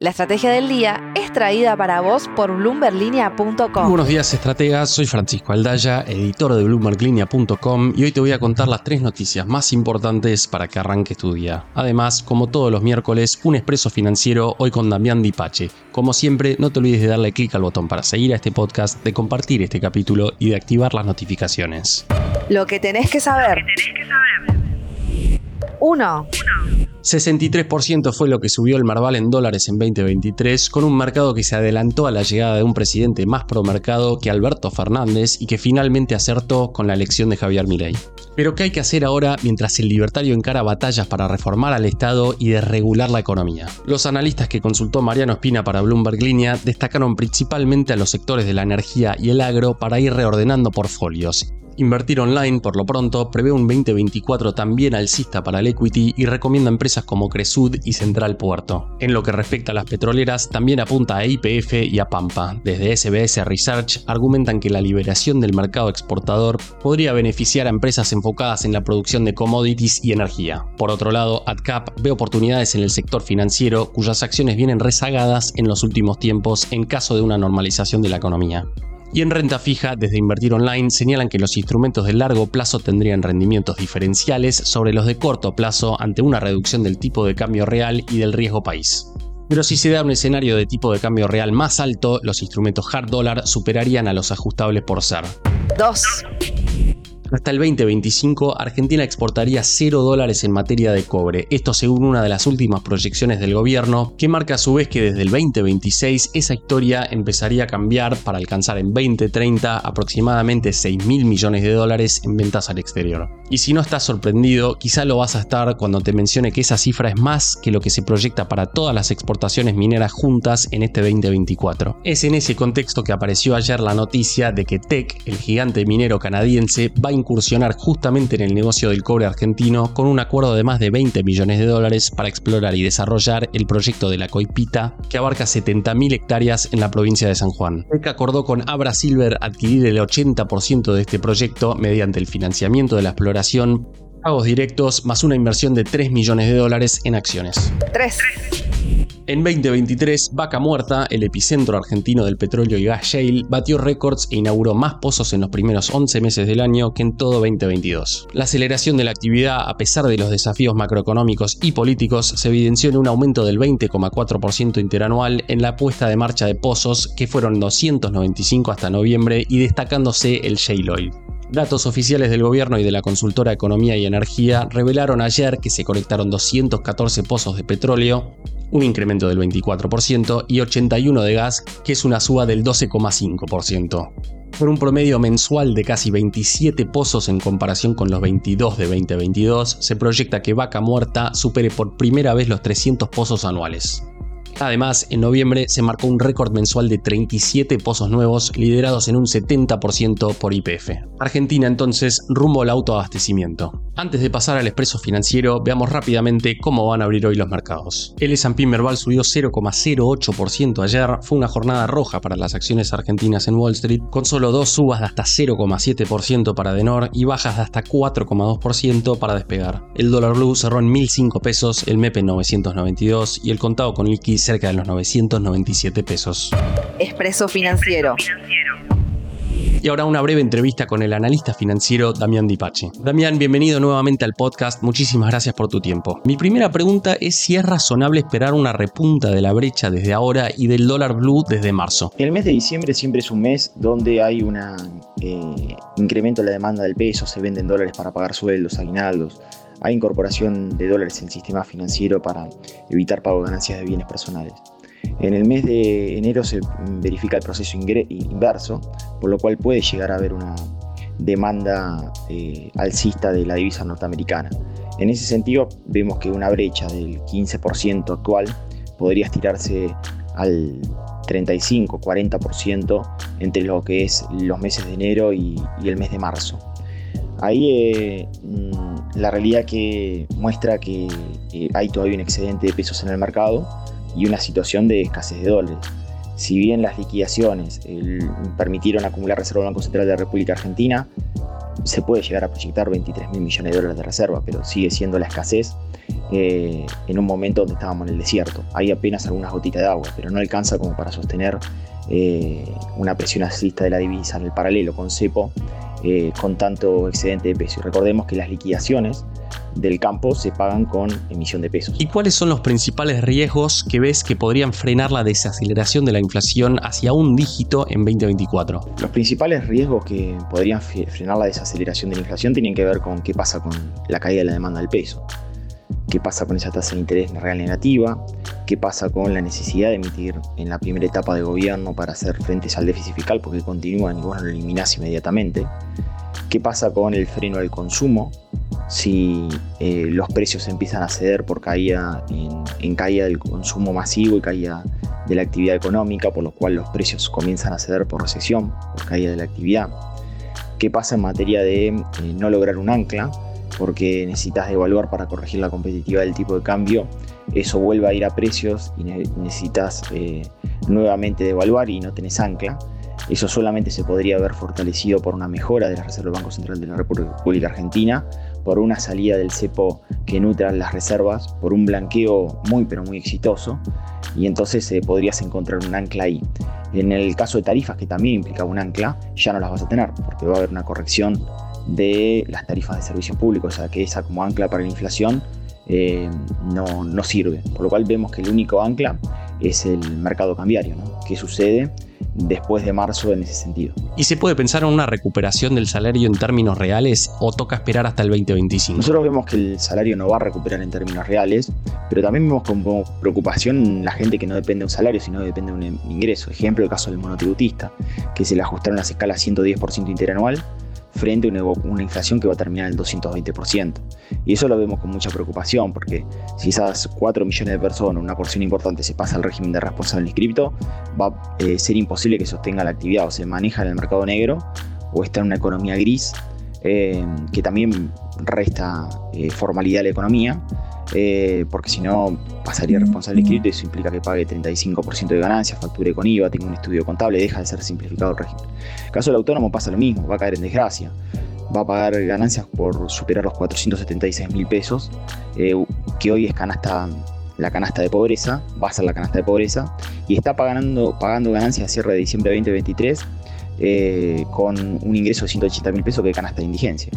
La estrategia del día es traída para vos por bloomberlinia.com. Buenos días, estrategas. Soy Francisco Aldaya, editor de bloomberlinia.com y hoy te voy a contar las tres noticias más importantes para que arranques tu día. Además, como todos los miércoles, un expreso financiero hoy con Damián Dipache. Como siempre, no te olvides de darle clic al botón para seguir a este podcast, de compartir este capítulo y de activar las notificaciones. Lo que tenés que saber. 1. 63% fue lo que subió el Marval en dólares en 2023, con un mercado que se adelantó a la llegada de un presidente más pro mercado que Alberto Fernández y que finalmente acertó con la elección de Javier Milei. Pero ¿qué hay que hacer ahora mientras el libertario encara batallas para reformar al Estado y desregular la economía? Los analistas que consultó Mariano Espina para Bloomberg Línea destacaron principalmente a los sectores de la energía y el agro para ir reordenando portfolios Invertir Online, por lo pronto, prevé un 2024 también alcista para el equity y recomienda empresas como Cresud y Central Puerto. En lo que respecta a las petroleras, también apunta a IPF y a Pampa. Desde SBS Research argumentan que la liberación del mercado exportador podría beneficiar a empresas enfocadas en la producción de commodities y energía. Por otro lado, AdCap ve oportunidades en el sector financiero cuyas acciones vienen rezagadas en los últimos tiempos en caso de una normalización de la economía. Y en renta fija, desde Invertir Online, señalan que los instrumentos de largo plazo tendrían rendimientos diferenciales sobre los de corto plazo ante una reducción del tipo de cambio real y del riesgo país. Pero si se da un escenario de tipo de cambio real más alto, los instrumentos hard dollar superarían a los ajustables por ser. 2. Hasta el 2025, Argentina exportaría 0 dólares en materia de cobre, esto según una de las últimas proyecciones del gobierno, que marca a su vez que desde el 2026 esa historia empezaría a cambiar para alcanzar en 2030 aproximadamente 6 mil millones de dólares en ventas al exterior. Y si no estás sorprendido, quizá lo vas a estar cuando te mencione que esa cifra es más que lo que se proyecta para todas las exportaciones mineras juntas en este 2024. Es en ese contexto que apareció ayer la noticia de que Teck, el gigante minero canadiense, va a incursionar justamente en el negocio del cobre argentino con un acuerdo de más de 20 millones de dólares para explorar y desarrollar el proyecto de la Coipita, que abarca 70.000 hectáreas en la provincia de San Juan. PEC acordó con Abra Silver adquirir el 80% de este proyecto mediante el financiamiento de la exploración, pagos directos más una inversión de 3 millones de dólares en acciones. 3. En 2023, Vaca Muerta, el epicentro argentino del petróleo y gas shale, batió récords e inauguró más pozos en los primeros 11 meses del año que en todo 2022. La aceleración de la actividad, a pesar de los desafíos macroeconómicos y políticos, se evidenció en un aumento del 20,4% interanual en la puesta de marcha de pozos, que fueron 295 hasta noviembre, y destacándose el shale oil. Datos oficiales del gobierno y de la consultora Economía y Energía revelaron ayer que se conectaron 214 pozos de petróleo, un incremento del 24%, y 81 de gas, que es una suba del 12,5%. Por un promedio mensual de casi 27 pozos en comparación con los 22 de 2022, se proyecta que Vaca Muerta supere por primera vez los 300 pozos anuales. Además, en noviembre se marcó un récord mensual de 37 pozos nuevos, liderados en un 70% por IPF. Argentina entonces rumbo al autoabastecimiento. Antes de pasar al expreso financiero, veamos rápidamente cómo van a abrir hoy los mercados. El S&P Merval subió 0,08% ayer, fue una jornada roja para las acciones argentinas en Wall Street, con solo dos subas de hasta 0,7% para Denor y bajas de hasta 4,2% para despegar. El dólar blue cerró en 1.005 pesos, el MEP en 992 y el contado con liquidez cerca de los 997 pesos. Expreso Financiero. Y ahora una breve entrevista con el analista financiero Damián Dipache. Damián, bienvenido nuevamente al podcast. Muchísimas gracias por tu tiempo. Mi primera pregunta es si es razonable esperar una repunta de la brecha desde ahora y del dólar blue desde marzo. El mes de diciembre siempre es un mes donde hay un eh, incremento de la demanda del peso, se venden dólares para pagar sueldos, aguinaldos hay incorporación de dólares en el sistema financiero para evitar pago de ganancias de bienes personales. En el mes de enero se verifica el proceso inverso, por lo cual puede llegar a haber una demanda eh, alcista de la divisa norteamericana. En ese sentido, vemos que una brecha del 15% actual podría estirarse al 35-40% entre lo que es los meses de enero y, el mes de marzo. Ahí eh, la realidad que muestra que hay todavía un excedente de pesos en el mercado y una situación de escasez de dólares. Si bien las liquidaciones permitieron acumular reserva del Banco Central de la República Argentina, se puede llegar a proyectar 23 mil millones de dólares de reserva, pero sigue siendo la escasez eh, en un momento donde estábamos en el desierto. Hay apenas algunas gotitas de agua, pero no alcanza como para sostener eh, una presión alcista de la divisa en el paralelo con cepo eh, con tanto excedente de peso. recordemos que las liquidaciones del campo se pagan con emisión de pesos. ¿Y cuáles son los principales riesgos que ves que podrían frenar la desaceleración de la inflación hacia un dígito en 2024? Los principales riesgos que podrían frenar la desaceleración de la inflación tienen que ver con qué pasa con la caída de la demanda del peso qué pasa con esa tasa de interés real negativa, qué pasa con la necesidad de emitir en la primera etapa de gobierno para hacer frente al déficit fiscal porque continúa y vos no lo eliminás inmediatamente, qué pasa con el freno del consumo, si eh, los precios empiezan a ceder por caída en, caída del consumo masivo y caída de la actividad económica, por lo cual los precios comienzan a ceder por recesión, por caída de la actividad. ¿Qué pasa en materia de eh, no lograr un ancla? Porque necesitas devaluar para corregir la competitividad del tipo de cambio, eso vuelve a ir a precios y necesitas eh, nuevamente devaluar y no tenés ancla. Eso solamente se podría haber fortalecido por una mejora de la Reserva del Banco Central de la República Argentina, por una salida del cepo que nutra las reservas, por un blanqueo muy pero muy exitoso, y entonces eh, podrías encontrar un ancla ahí. En el caso de tarifas, que también implica un ancla, ya no las vas a tener, porque va a haber una corrección de las tarifas de servicios públicos, o sea que esa como ancla para la inflación eh, no, no, sirve. Por lo cual vemos que el único ancla es el mercado cambiario. ¿no? ¿Qué sucede después de marzo en ese sentido? ¿Y se puede pensar en una recuperación del salario en términos reales o toca esperar hasta el 2025? Nosotros vemos que el salario no va a recuperar en términos reales, pero también vemos como preocupación la gente que no depende de un salario, sino depende de un ingreso. Ejemplo, el caso del monotributista, que se le ajustaron las escalas 110% interanual frente a una, inflación que va a terminar en el 220%. Y eso lo vemos con mucha preocupación, porque si esas 4 millones de personas, una porción importante, se pasa al régimen de responsable inscripto, va a eh, ser imposible que sostenga la actividad o se maneja en el mercado negro o está en una economía gris, eh, que también resta eh, formalidad a la economía eh, porque si no pasaría responsable escrito y eso implica que pague 35% de ganancias, facture con IVA, tenga un estudio contable, deja de ser simplificado el régimen. En el caso del autónomo pasa lo mismo, va a caer en desgracia, va a pagar ganancias por superar los 476 mil pesos, eh, que hoy es canasta la canasta de pobreza, va a ser la canasta de pobreza, y está pagando, pagando ganancias a cierre de diciembre de 2023 eh, con un ingreso de 180 mil pesos que canasta de indigencia.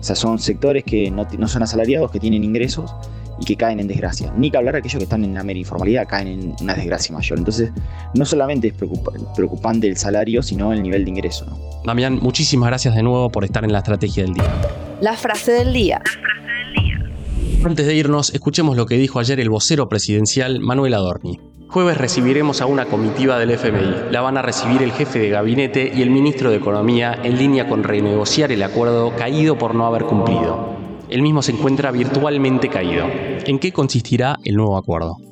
O sea, son sectores que no, no son asalariados, que tienen ingresos y que caen en desgracia. Ni que hablar de aquellos que están en la mera informalidad, caen en una desgracia mayor. Entonces, no solamente es preocupante el salario, sino el nivel de ingreso. Damián, muchísimas gracias de nuevo por estar en la estrategia del día. La frase del día. Antes de irnos, escuchemos lo que dijo ayer el vocero presidencial Manuel Adorni. Jueves recibiremos a una comitiva del FMI. La van a recibir el jefe de gabinete y el ministro de Economía en línea con renegociar el acuerdo caído por no haber cumplido el mismo se encuentra virtualmente caído. ¿En qué consistirá el nuevo acuerdo?